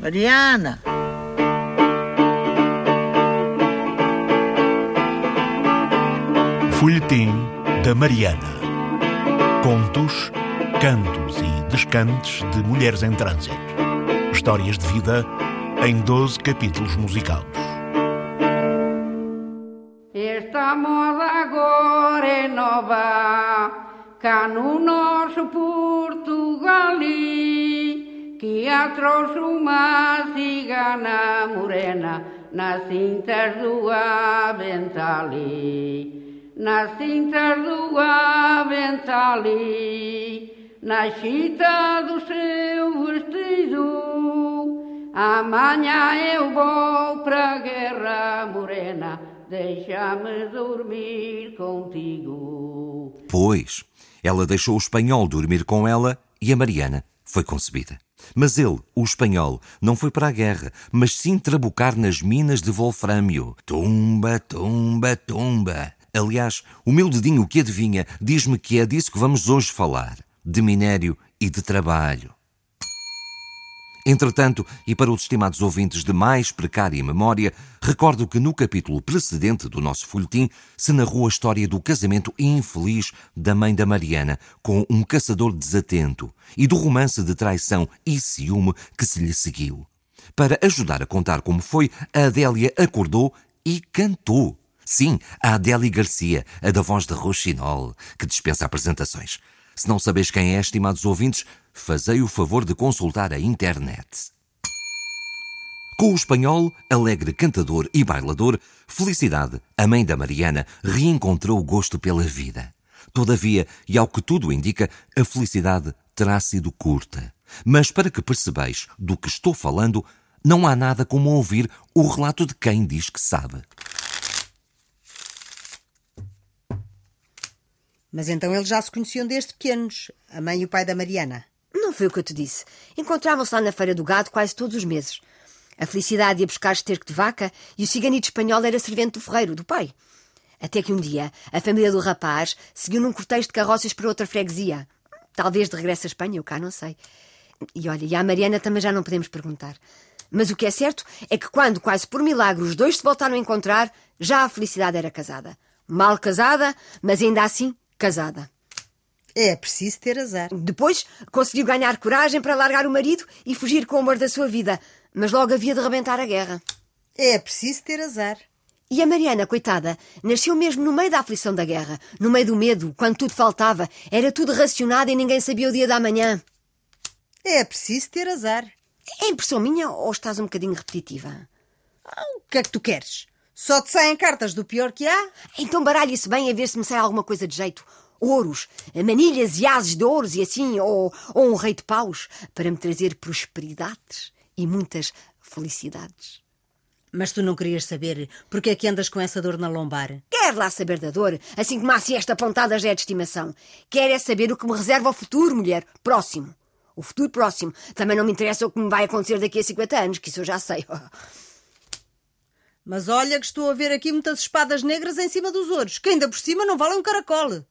Mariana! Folhetim da Mariana. Contos, cantos e descantes de mulheres em trânsito. Histórias de vida em 12 capítulos musicados. Esta moda agora é nova, cá no nosso Portugal, que a trouxe uma cigana morena nas cintas do Aventali. Nas cintas do Aventali, na chita do seu vestido. Amanhã eu vou pra guerra morena, deixa-me dormir contigo. Pois, ela deixou o espanhol dormir com ela e a Mariana foi concebida. Mas ele, o espanhol, não foi para a guerra, mas sim trabucar nas minas de wolframio. Tumba, tumba, tumba. Aliás, o meu dedinho que adivinha diz-me que é disso que vamos hoje falar: de minério e de trabalho. Entretanto, e para os estimados ouvintes de mais precária memória, recordo que no capítulo precedente do nosso folhetim se narrou a história do casamento infeliz da mãe da Mariana com um caçador desatento e do romance de traição e ciúme que se lhe seguiu. Para ajudar a contar como foi, a Adélia acordou e cantou. Sim, a Adélia Garcia, a da voz de Rochinol, que dispensa apresentações. Se não sabeis quem é, estimados ouvintes, fazei o favor de consultar a internet. Com o espanhol, alegre cantador e bailador, Felicidade, a mãe da Mariana, reencontrou o gosto pela vida. Todavia, e ao que tudo indica, a felicidade terá sido curta. Mas para que percebais do que estou falando, não há nada como ouvir o relato de quem diz que sabe. Mas então eles já se conheciam desde pequenos, a mãe e o pai da Mariana. Não foi o que eu te disse. Encontravam-se lá na Feira do Gado quase todos os meses. A Felicidade ia buscar esterco de vaca e o ciganito espanhol era servente do ferreiro, do pai. Até que um dia a família do rapaz seguiu num cortejo de carroças para outra freguesia. Talvez de regresso à Espanha, eu cá não sei. E olha, e à Mariana também já não podemos perguntar. Mas o que é certo é que quando, quase por milagre, os dois se voltaram a encontrar, já a Felicidade era casada. Mal casada, mas ainda assim casada. É preciso ter azar. Depois conseguiu ganhar coragem para largar o marido e fugir com o amor da sua vida, mas logo havia de rebentar a guerra. É preciso ter azar. E a Mariana, coitada, nasceu mesmo no meio da aflição da guerra, no meio do medo, quando tudo faltava, era tudo racionado e ninguém sabia o dia da manhã. É preciso ter azar. É impressão minha ou estás um bocadinho repetitiva? Ah, o que é que tu queres? Só te saem cartas do pior que há? Então baralhe-se bem a ver se me sai alguma coisa de jeito. Ouros, manilhas e ases de ouros e assim, ou, ou um rei de paus, para me trazer prosperidades e muitas felicidades. Mas tu não querias saber porque é que andas com essa dor na lombar? Quer lá saber da dor, assim como assim esta pontada já é de estimação. Quer é saber o que me reserva o futuro, mulher, próximo. O futuro próximo. Também não me interessa o que me vai acontecer daqui a 50 anos, que isso eu já sei. Mas olha que estou a ver aqui muitas espadas negras em cima dos ouros, que ainda por cima não valem um caracol.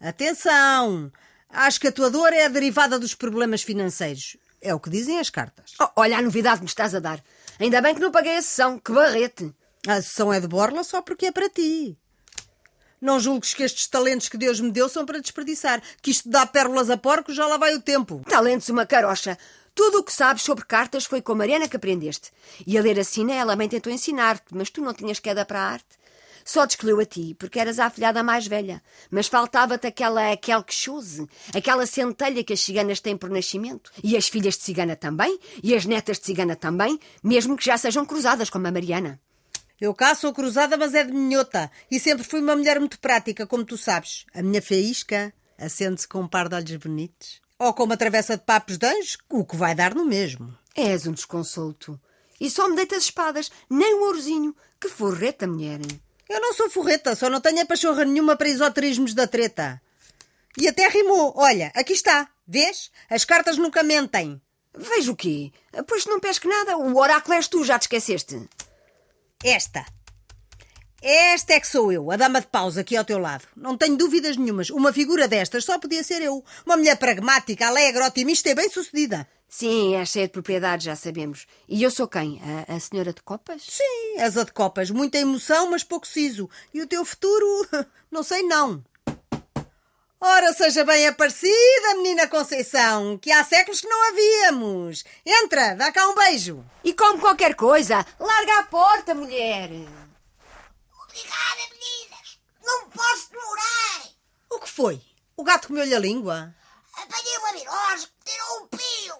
Atenção! Acho que a tua dor é a derivada dos problemas financeiros. É o que dizem as cartas. Oh, olha a novidade que me estás a dar. Ainda bem que não paguei a sessão. Que barrete! A sessão é de borla só porque é para ti. Não julgues que estes talentos que Deus me deu são para desperdiçar. Que isto dá pérolas a porcos, já lá vai o tempo. Talentos uma carocha. Tudo o que sabes sobre cartas foi com a Mariana que aprendeste. E a ler a Sina ela bem tentou ensinar-te, mas tu não tinhas queda para a arte. Só te escolheu a ti, porque eras a afilhada mais velha. Mas faltava-te aquela, aquela queixose, aquela centelha que as ciganas têm por nascimento. E as filhas de cigana também, e as netas de cigana também, mesmo que já sejam cruzadas, como a Mariana. Eu cá sou cruzada, mas é de minhota. E sempre fui uma mulher muito prática, como tu sabes. A minha faísca acende-se com um par de olhos bonitos. Ou com uma travessa de papos de anjo, o que vai dar no mesmo. És um desconsolto. E só me deitas espadas, nem um ourozinho. Que forreta, mulher. Eu não sou forreta, só não tenho a pachorra nenhuma para esoterismos da treta. E até rimou. Olha, aqui está. Vês? As cartas nunca mentem. Vejo o quê? Pois não pesque nada. O oráculo és tu, já te esqueceste. Esta. Esta é que sou eu, a dama de paus aqui ao teu lado. Não tenho dúvidas nenhumas. Uma figura destas só podia ser eu. Uma mulher pragmática, alegre, otimista e bem-sucedida. Sim, é cheia de propriedades, já sabemos. E eu sou quem? A, a senhora de copas? Sim, és a de copas. Muita emoção, mas pouco siso. E o teu futuro? Não sei não. Ora, seja bem aparecida, menina Conceição, que há séculos que não a víamos. Entra, dá cá um beijo. E como qualquer coisa, larga a porta, mulher. Obrigada, meninas. Não posso demorar. O que foi? O gato comeu-lhe a língua? Apanhei uma virose que tirou um pio.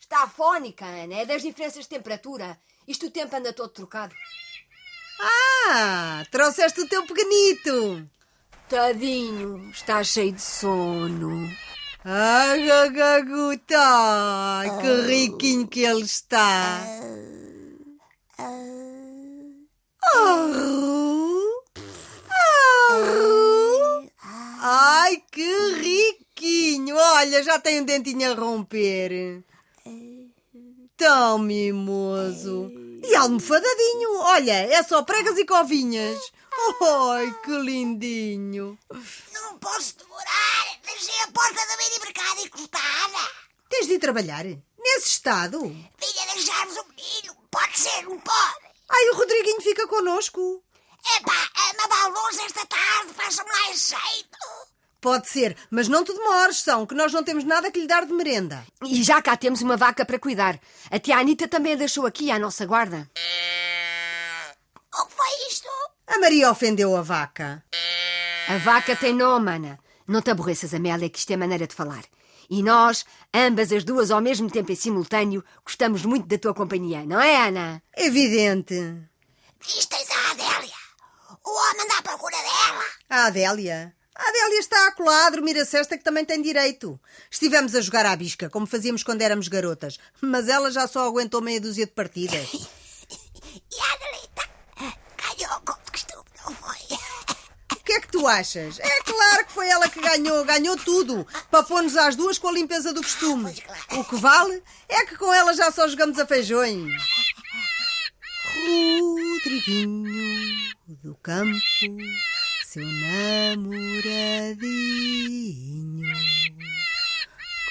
Está afónica, Ana. É das diferenças de temperatura. Isto o tempo anda todo trocado. Ah, trouxeste o teu pequenito. Tadinho, está cheio de sono. Ai, gagaguta, que riquinho que ele está. Arru, Ai, que riquinho. Olha, já tem um dentinho a romper. Tão mimoso. E almofadadinho. Olha, é só pregas e covinhas. Ai, que lindinho. Não posso demorar. Deixei a porta do mini mercado encostada. Tens de ir trabalhar? Nesse estado? Vinha deixar-vos o menino. Pode ser, não pode? Ai, o Rodriguinho fica connosco. Epá, a mamar luz esta tarde faça mais jeito. Pode ser, mas não te demores, são, que nós não temos nada que lhe dar de merenda. E já cá temos uma vaca para cuidar. A tia Anita também a deixou aqui à nossa guarda. O que foi isto? A Maria ofendeu a vaca. A vaca tem nome, Ana. Não te aborreças, Amélia, que isto é maneira de falar. E nós, ambas as duas ao mesmo tempo em simultâneo, gostamos muito da tua companhia, não é, Ana? Evidente. Diz tens a Adélia. O homem anda à procura dela. A Adélia. A Adélia está a dormir a cesta que também tem direito. Estivemos a jogar à bisca, como fazíamos quando éramos garotas, mas ela já só aguentou meia dúzia de partidas. E a Adelita ganhou como de costume, não foi? O que é que tu achas? É claro que foi ela que ganhou, ganhou tudo, para pôr-nos às duas com a limpeza do costume. O que vale é que com ela já só jogamos a feijões. Rodriguinho do campo, seu namoradinho,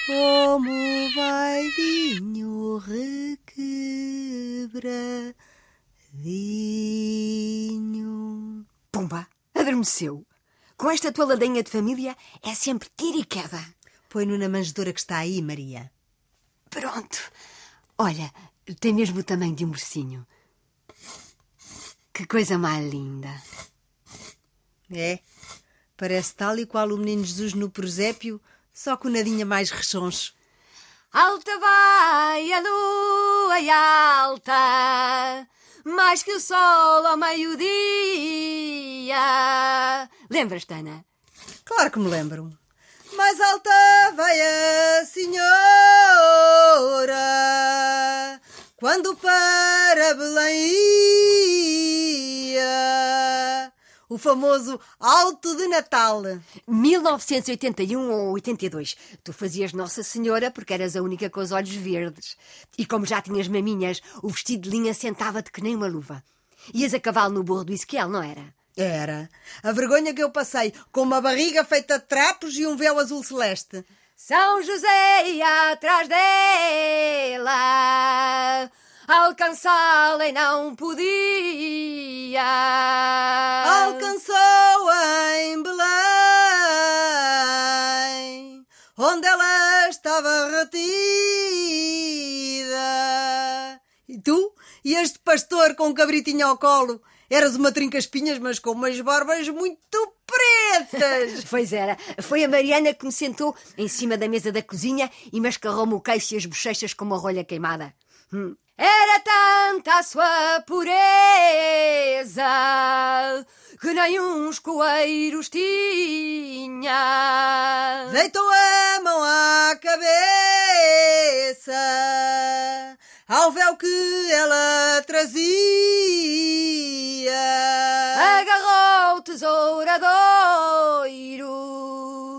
como vaidinho requebradinho. Pumba, adormeceu. Com esta tua ladainha de família é sempre tiro e queda. Põe-no na manjedoura que está aí, Maria. Pronto. Olha, tem mesmo o tamanho de um ursinho. Que coisa mais linda. É, parece tal e qual o menino Jesus no presépio, só com nadinha mais rechoncho. Alta vai a lua e alta, mais que o sol ao meio-dia. Lembras-te, Ana? Claro que me lembro. Mais alta vai a senhora quando para Belém ia. O famoso Alto de Natal. 1981 ou 82. Tu fazias Nossa Senhora porque eras a única com os olhos verdes. E como já tinhas maminhas, o vestido de linha sentava-te que nem uma luva. Ias a cavalo no burro do Isquiel, não era? Era. A vergonha que eu passei, com uma barriga feita de trapos e um véu azul celeste. São José ia atrás dela, alcançá-la e não podia. Alcançou em Belém, onde ela estava retida. E tu? E este pastor com um cabritinho ao colo? Eras uma trinca-espinhas, mas com umas barbas muito pretas. Pois era. Foi a Mariana que me sentou em cima da mesa da cozinha e mascarrou-me o queixo e as bochechas com uma rolha queimada. Hum. Era tanta a sua pureza que nem uns coeiros tinha. Deitou a mão à cabeça ao véu que ela trazia. Agarrou o tesouradoiro,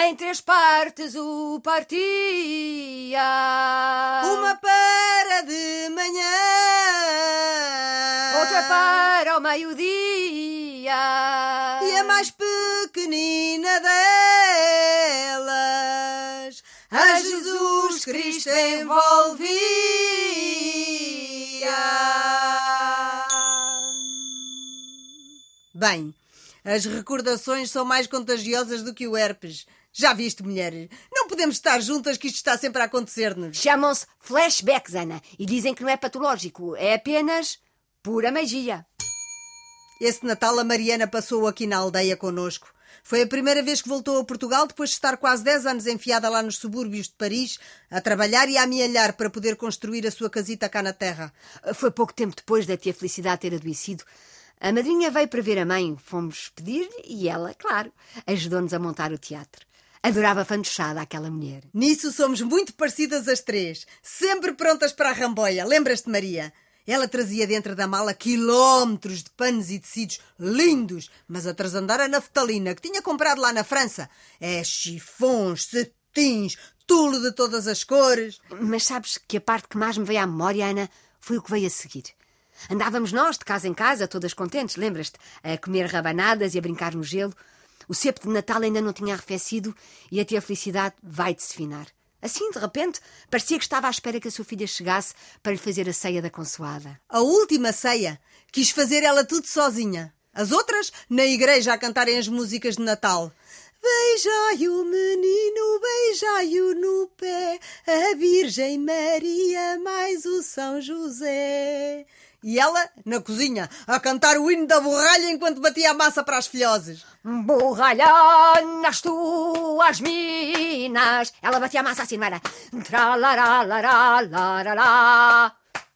em três partes o partia. Uma para de manhã, outra para o meio-dia. E a mais pequenina delas, a Jesus Cristo envolvia. Bem, as recordações são mais contagiosas do que o herpes. Já viste, mulher? Não podemos estar juntas que isto está sempre a acontecer-nos. Chamam-se flashbacks, Ana, e dizem que não é patológico, é apenas pura magia. Esse Natal a Mariana passou aqui na aldeia connosco. Foi a primeira vez que voltou a Portugal depois de estar quase 10 anos enfiada lá nos subúrbios de Paris, a trabalhar e a amealhar para poder construir a sua casita cá na terra. Foi pouco tempo depois da tia Felicidade ter adoecido. A madrinha veio para ver a mãe, fomos pedir-lhe e ela, claro, ajudou-nos a montar o teatro. Adorava fantochada aquela mulher. Nisso somos muito parecidas as três, sempre prontas para a ramboia. Lembras-te, Maria? Ela trazia dentro da mala quilómetros de panos e tecidos lindos, mas a trasandar a naftalina que tinha comprado lá na França. É chifons, cetins, tulo de todas as cores. Mas sabes que a parte que mais me veio à memória, Ana, foi o que veio a seguir. Andávamos nós, de casa em casa, todas contentes, lembras-te? A comer rabanadas e a brincar no gelo. O cepo de Natal ainda não tinha arrefecido e a tia Felicidade vai de se finar. Assim, de repente, parecia que estava à espera que a sua filha chegasse para lhe fazer a ceia da consoada. A última ceia quis fazer ela tudo sozinha. As outras, na igreja, a cantarem as músicas de Natal. Beijai o menino, beijai-o no pé, a Virgem Maria mais o São José. E ela, na cozinha, a cantar o hino da borralha enquanto batia a massa para as filhoses. Borralha nas tuas minas. Ela batia a massa assim, não era?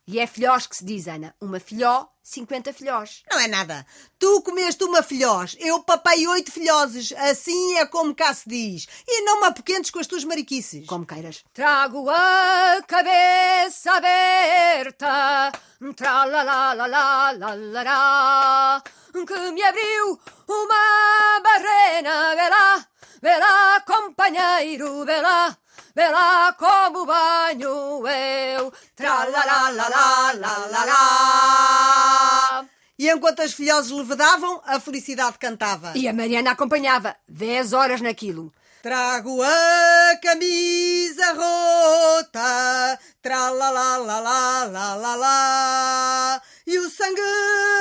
E é filhós que se diz, Ana. Uma filhó, 50 filhós. Não é nada. Tu comeste uma filhós, eu papei oito filhoses. Assim é como cá se diz. E não me apoquentes com as tuas mariquices. Como queiras. Trago a cabeça aberta. Tralalalalalará. Que me abriu uma barrena. Vê lá, vê lá, companheiro, vê lá. Vê lá como banho eu. Tralalalalalará. E enquanto as filhoses levedavam, a felicidade cantava. E a Mariana acompanhava. Dez horas naquilo. Trago a camisa rota, tralalalalalalala, e o sangue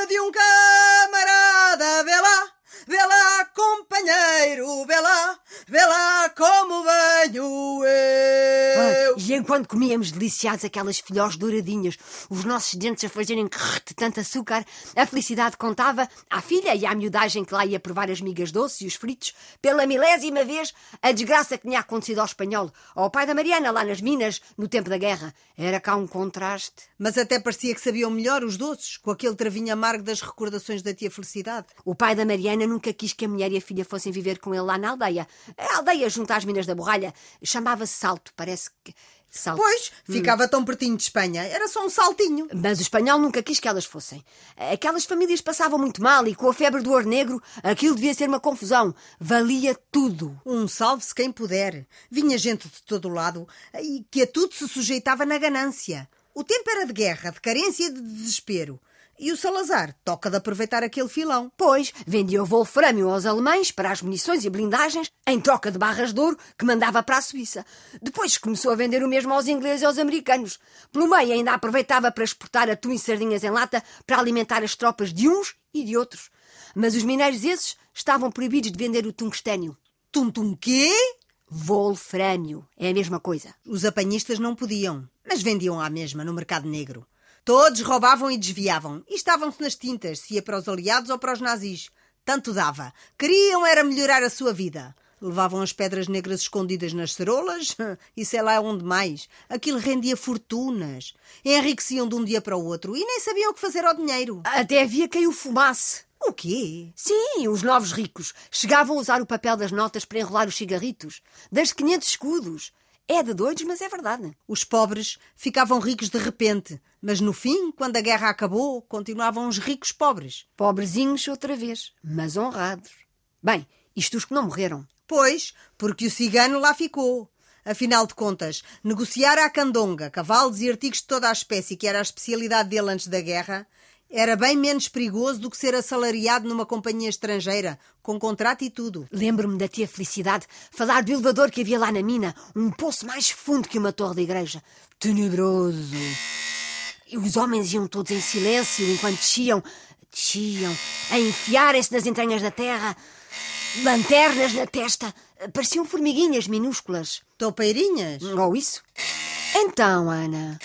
de um camarada, vê lá, vê lá, companheiro, vê lá, vê lá como venho eu. E enquanto comíamos deliciados aquelas filhós douradinhas, os nossos dentes a fazerem crrr de tanto açúcar, a felicidade contava à filha e à miudagem que lá ia provar as migas doces e os fritos, pela milésima vez, a desgraça que tinha acontecido ao espanhol, ao pai da Mariana lá nas minas, no tempo da guerra. Era cá um contraste. Mas até parecia que sabiam melhor os doces, com aquele travinho amargo das recordações da tia Felicidade. O pai da Mariana nunca quis que a mulher e a filha fossem viver com ele lá na aldeia. A aldeia junto às minas da borralha chamava-se Salto, parece que. Salto. Pois, ficava tão pertinho de Espanha, era só um saltinho. Mas o espanhol nunca quis que elas fossem. Aquelas famílias passavam muito mal e com a febre do ouro negro aquilo devia ser uma confusão. Valia tudo. Um salve-se quem puder. Vinha gente de todo o lado e que a tudo se sujeitava na ganância. O tempo era de guerra, de carência e de desespero. E o Salazar toca de aproveitar aquele filão. Pois, vendia o wolframio aos alemães para as munições e blindagens em troca de barras de ouro que mandava para a Suíça. Depois começou a vender o mesmo aos ingleses e aos americanos. Pelo meio ainda aproveitava para exportar atum e sardinhas em lata para alimentar as tropas de uns e de outros. Mas os mineiros esses estavam proibidos de vender o tungstênio. Tum-tum quê? Wolframio. É a mesma coisa. Os apanhistas não podiam, mas vendiam à mesma no mercado negro. Todos roubavam e desviavam e estavam-se nas tintas, se ia para os aliados ou para os nazis. Tanto dava. Queriam era melhorar a sua vida. Levavam as pedras negras escondidas nas cerolas e sei lá onde mais. Aquilo rendia fortunas. Enriqueciam de um dia para o outro e nem sabiam o que fazer ao dinheiro. Até havia quem o fumasse. O quê? Sim, os novos ricos chegavam a usar o papel das notas para enrolar os cigarritos, das 500 escudos. É de doidos, mas é verdade. Os pobres ficavam ricos de repente, mas no fim, quando a guerra acabou, continuavam os ricos pobres. Pobrezinhos outra vez, mas honrados. Bem, isto os que não morreram. Pois, porque o cigano lá ficou. Afinal de contas, negociar à candonga cavalos e artigos de toda a espécie, que era a especialidade dele antes da guerra, Era bem menos perigoso do que ser assalariado numa companhia estrangeira, com contrato e tudo. Lembro-me da tia Felicidade falar do elevador que havia lá na mina, um poço mais fundo que uma torre da igreja. Tenebroso. E os homens iam todos em silêncio enquanto desciam, desciam, a enfiarem-se nas entranhas da terra, lanternas na testa, pareciam formiguinhas minúsculas. Toupeirinhas? Ou isso? Então, Ana,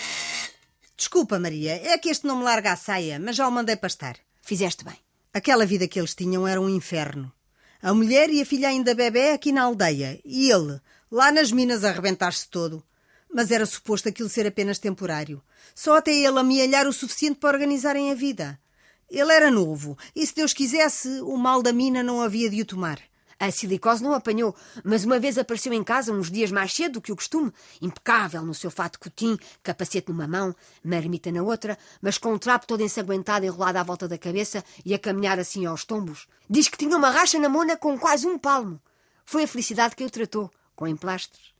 Desculpa, Maria, é que este não me larga a saia, mas já o mandei pastar. fizeste bem. Aquela vida que eles tinham era um inferno. A mulher e a filha ainda bebê aqui na aldeia, e ele, lá nas minas a arrebentar-se todo. Mas era suposto aquilo ser apenas temporário. Só até ele amealhar o suficiente para organizarem a vida. Ele era novo, e se Deus quisesse, o mal da mina não havia de o tomar. A silicose não apanhou, mas uma vez apareceu em casa uns dias mais cedo do que o costume, impecável no seu fato cotim, capacete numa mão, marmita na outra, mas com um trapo todo ensanguentado enrolado à volta da cabeça e a caminhar assim aos tombos. Diz que tinha uma racha na mona com quase um palmo. Foi a felicidade que o tratou, com emplastros.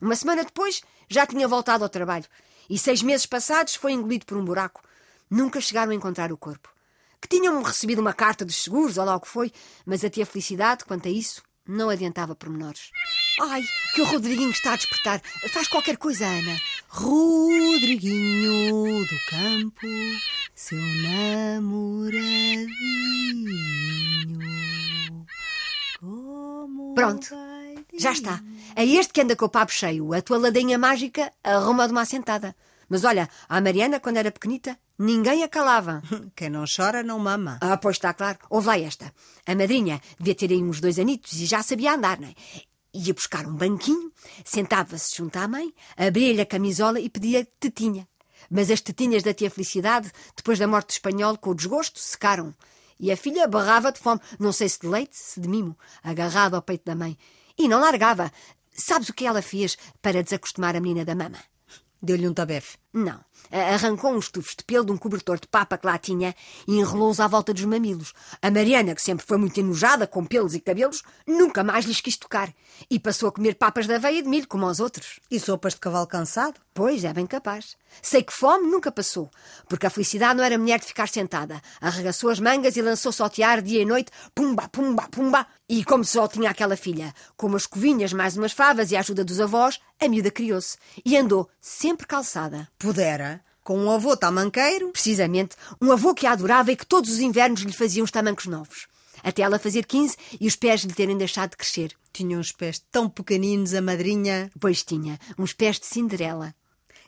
Uma semana depois já tinha voltado ao trabalho e seis meses passados foi engolido por um buraco. Nunca chegaram a encontrar o corpo que tinham recebido uma carta dos seguros, ou lá o que foi, mas a tia Felicidade, quanto a isso, não adiantava pormenores. Ai, que o Rodriguinho está a despertar. Faz qualquer coisa, Ana. Rodriguinho do campo, seu namoradinho. Como Pronto, já está. É este que anda com o papo cheio. A tua ladainha mágica arruma de uma assentada. Mas olha, a Mariana, quando era pequenita, ninguém a calava. Quem não chora não mama. Ah, pois está claro. Ouve lá esta. A madrinha devia ter aí uns dois anitos e já sabia andar, não é? Ia buscar um banquinho, sentava-se junto à mãe, abria-lhe a camisola e pedia tetinha. Mas as tetinhas da tia Felicidade, depois da morte do espanhol, com o desgosto, secaram. E a filha barrava de fome, não sei se de leite, se de mimo, agarrado ao peito da mãe. E não largava. Sabes o que ela fez para desacostumar a menina da mama? Deu-lhe um tabefe. Não. Arrancou uns tufos de pelo de um cobertor de papa que lá tinha e enrolou-os à volta dos mamilos. A Mariana, que sempre foi muito enojada com pelos e cabelos, nunca mais lhes quis tocar. E passou a comer papas da aveia de milho, como aos outros. E sopas de cavalo cansado? Pois, é bem capaz. Sei que fome nunca passou, porque a felicidade não era mulher de ficar sentada. Arregaçou as mangas e lançou-se ao tear dia e noite, pumba, pumba, pumba. E como só tinha aquela filha, com umas covinhas, mais umas favas e a ajuda dos avós, a miúda criou-se e andou sempre calçada. Pudera. Com um avô tamanqueiro. Precisamente, um avô que a adorava e que todos os invernos lhe fazia os tamancos novos. Até ela fazer 15 e os pés lhe terem deixado de crescer. Tinha uns pés tão pequeninos, a madrinha. Pois tinha, uns pés de Cinderela.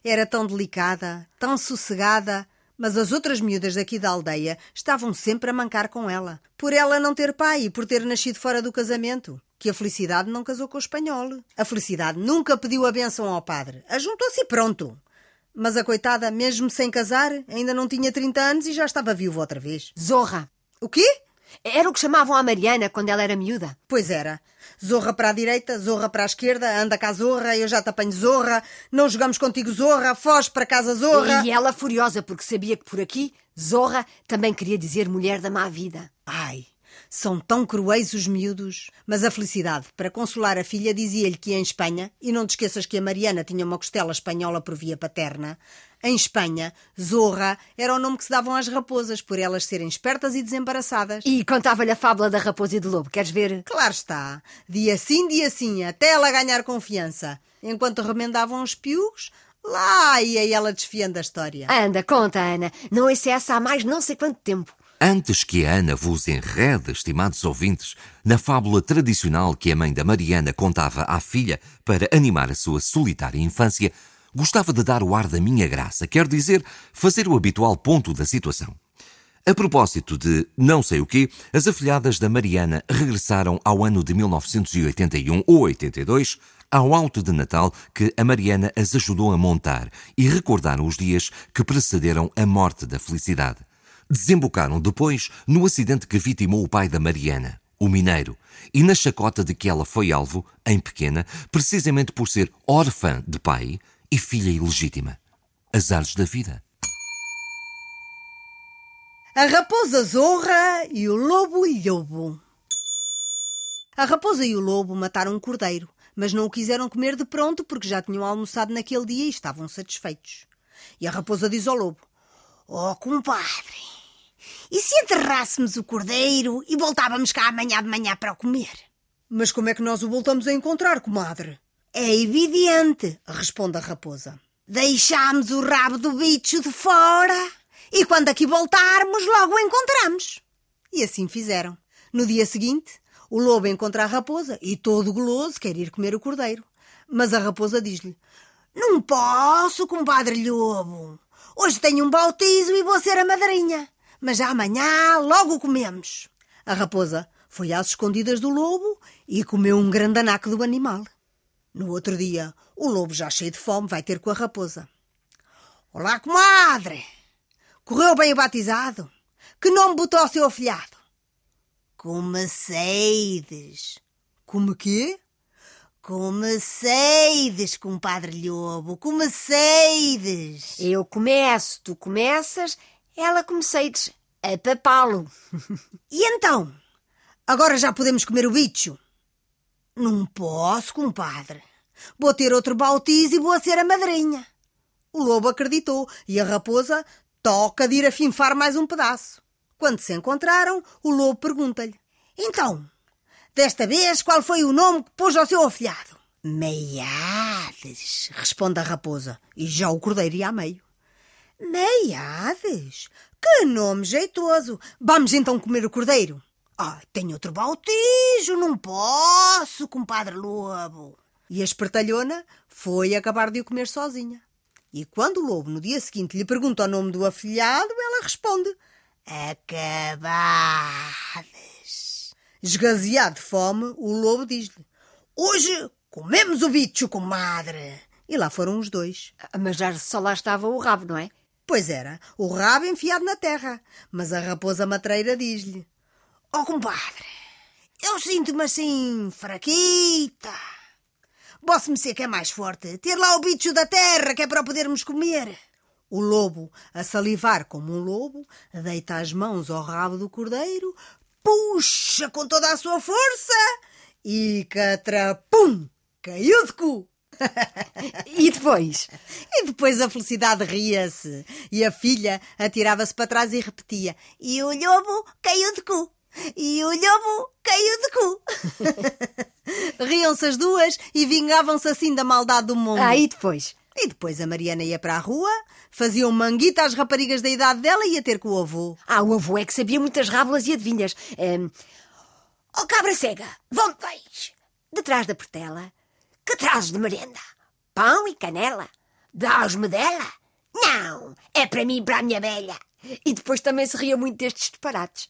Era tão delicada, tão sossegada, mas as outras miúdas daqui da aldeia estavam sempre a mancar com ela. Por ela não ter pai e por ter nascido fora do casamento. Que a Felicidade não casou com o espanhol. A Felicidade nunca pediu a benção ao padre. Ajuntou-se e pronto. Mas a coitada, mesmo sem casar, ainda não tinha 30 anos e já estava viúva outra vez. Zorra. O quê? Era o que chamavam a Mariana quando ela era miúda. Pois era. Zorra para a direita, zorra para a esquerda, anda cá zorra, eu já te apanho zorra, não jogamos contigo zorra, foge para casa zorra. E ela furiosa porque sabia que por aqui, zorra também queria dizer mulher da má vida. Ai, são tão cruéis os miúdos. Mas a felicidade, para consolar a filha, dizia-lhe que em Espanha, e não te esqueças que a Mariana tinha uma costela espanhola por via paterna, em Espanha, Zorra era o nome que se davam às raposas, por elas serem espertas e desembaraçadas. E contava-lhe a fábula da raposa e do lobo, queres ver? Claro está. Dia sim, dia sim, até ela ganhar confiança. Enquanto remendavam os piugos, lá ia ela desfiando a história. Anda, conta, Ana. Não é essa há mais não sei quanto tempo. Antes que a Ana vos enrede, estimados ouvintes, na fábula tradicional que a mãe da Mariana contava à filha para animar a sua solitária infância, gostava de dar o ar da minha graça, quer dizer, fazer o habitual ponto da situação. A propósito de não sei o quê, as afilhadas da Mariana regressaram ao ano de 1981 ou 82, ao alto de Natal que a Mariana as ajudou a montar e recordaram os dias que precederam a morte da felicidade. Desembocaram depois no acidente que vitimou o pai da Mariana, o mineiro, e na chacota de que ela foi alvo, em pequena, precisamente por ser órfã de pai e filha ilegítima. Azares da vida. A raposa zorra e o lobo lobo. A raposa e o lobo mataram um cordeiro, mas não o quiseram comer de pronto porque já tinham almoçado naquele dia e estavam satisfeitos. E a raposa diz ao lobo: Oh, compadre, E se enterrássemos o cordeiro e voltávamos cá amanhã de manhã para o comer? Mas como é que nós o voltamos a encontrar, comadre? É evidente, Responde a raposa. deixámos o rabo do bicho de fora e quando aqui voltarmos logo o encontramos. E assim fizeram. No dia seguinte, o lobo encontra a raposa e, todo goloso, quer ir comer o cordeiro. Mas a raposa diz-lhe: Não posso, compadre lobo. Hoje tenho um bautizo e vou ser a madrinha. Mas amanhã logo comemos. A raposa foi às escondidas do lobo e comeu um grande anaco do animal. No outro dia, o lobo, já cheio de fome, vai ter com a raposa. Olá, comadre. Correu bem o batizado? Que nome botou ao seu afilhado? Comeceides. Como quê? Comeceides, compadre Lobo. Comeceides. Eu começo, tu começas, ela comeceides a papá-lo. E então? Agora já podemos comer o bicho? Não posso, compadre. Vou ter outro bautizo e vou ser a madrinha. O lobo acreditou e a raposa toca de ir afinfar mais um pedaço. Quando se encontraram, o lobo pergunta-lhe: Então, desta vez, qual foi o nome que pôs ao seu afilhado? Meiades, responde a raposa, e já o cordeiro ia a meio. Meiades? Que nome jeitoso! Vamos então comer o cordeiro? Ah, tenho outro bautizo, não posso, compadre Lobo. E a espertalhona foi acabar de o comer sozinha. E quando o lobo no dia seguinte lhe pergunta o nome do afilhado, ela responde: Acabades. Esgazeado de fome, o lobo diz-lhe: Hoje comemos o bicho, comadre. E lá foram os dois. Mas já só lá estava o rabo, não é? Pois era, o rabo enfiado na terra. Mas a raposa matreira diz-lhe: Oh, compadre, eu sinto-me assim, fraquita. Posso-me ser que é mais forte. Ter lá o bicho da terra, que é para podermos comer. O lobo, a salivar como um lobo, deita as mãos ao rabo do cordeiro, Puxa com toda a sua força. e catrapum! Caiu de cu! E depois? E depois a felicidade ria-se. E a filha atirava-se para trás e repetia: E o lobo caiu de cu. E o lobo caiu de cu. Riam-se as duas e vingavam-se assim da maldade do mundo. Ah, e depois? E depois a Mariana ia para a rua, fazia um manguito às raparigas da idade dela e ia ter com o avô. Ah, o avô é que sabia muitas rábulas e adivinhas. Ehm, Oh, cabra cega, onde vais? detrás da portela. Que trazes de merenda? Pão e canela? Dás-me dela? Não, é para mim e para a minha velha. E depois também se ria muito destes disparates.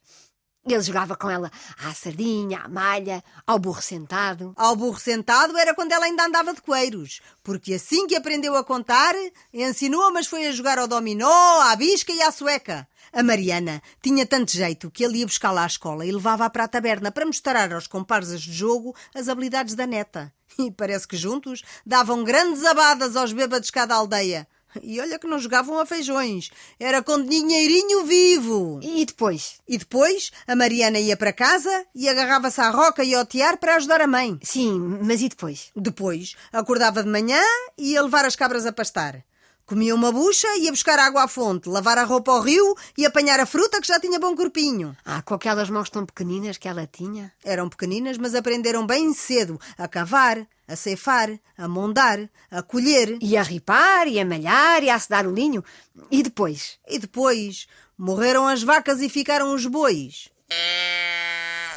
Ele jogava com ela à sardinha, à malha, ao burro sentado. Ao burro sentado era quando ela ainda andava de coeiros, porque assim que aprendeu a contar, ensinou, mas foi a jogar ao dominó, à bisca e à sueca. A Mariana tinha tanto jeito que ele ia buscá-la à escola e levava-a para a taberna para mostrar aos comparsas de jogo as habilidades da neta. E parece que juntos davam grandes abadas aos bêbados cá da aldeia. E olha que não jogavam a feijões, era com dinheirinho vivo. E depois? E depois a Mariana ia para casa e agarrava-se à roca e ao tiar para ajudar a mãe. Sim, mas e depois? Depois acordava de manhã e ia levar as cabras a pastar. Comia uma bucha, ia buscar água à fonte, lavar a roupa ao rio e apanhar a fruta que já tinha bom corpinho. Ah, com aquelas mãos tão pequeninas que ela tinha. Eram pequeninas, mas aprenderam bem cedo a cavar, a ceifar, a mondar, a colher. E a ripar, e a malhar, e a acedar o linho. E depois? E depois morreram as vacas e ficaram os bois.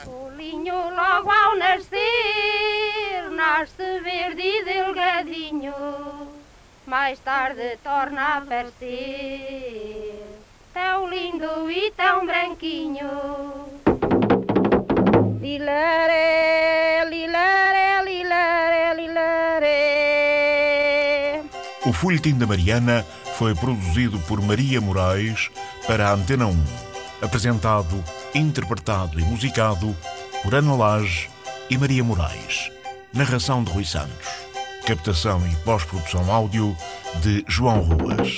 O linho logo ao nascer nasce verde e delgadinho, mais tarde torna a aparecer tão lindo e tão branquinho. Lilaré, lilaré, lilaré, lilaré. O Folhetim da Mariana foi produzido por Maria Moraes para a Antena 1. Apresentado, interpretado e musicado por Ana Lage e Maria Moraes. Narração de Rui Santos. Captação e pós-produção áudio de João Ruas.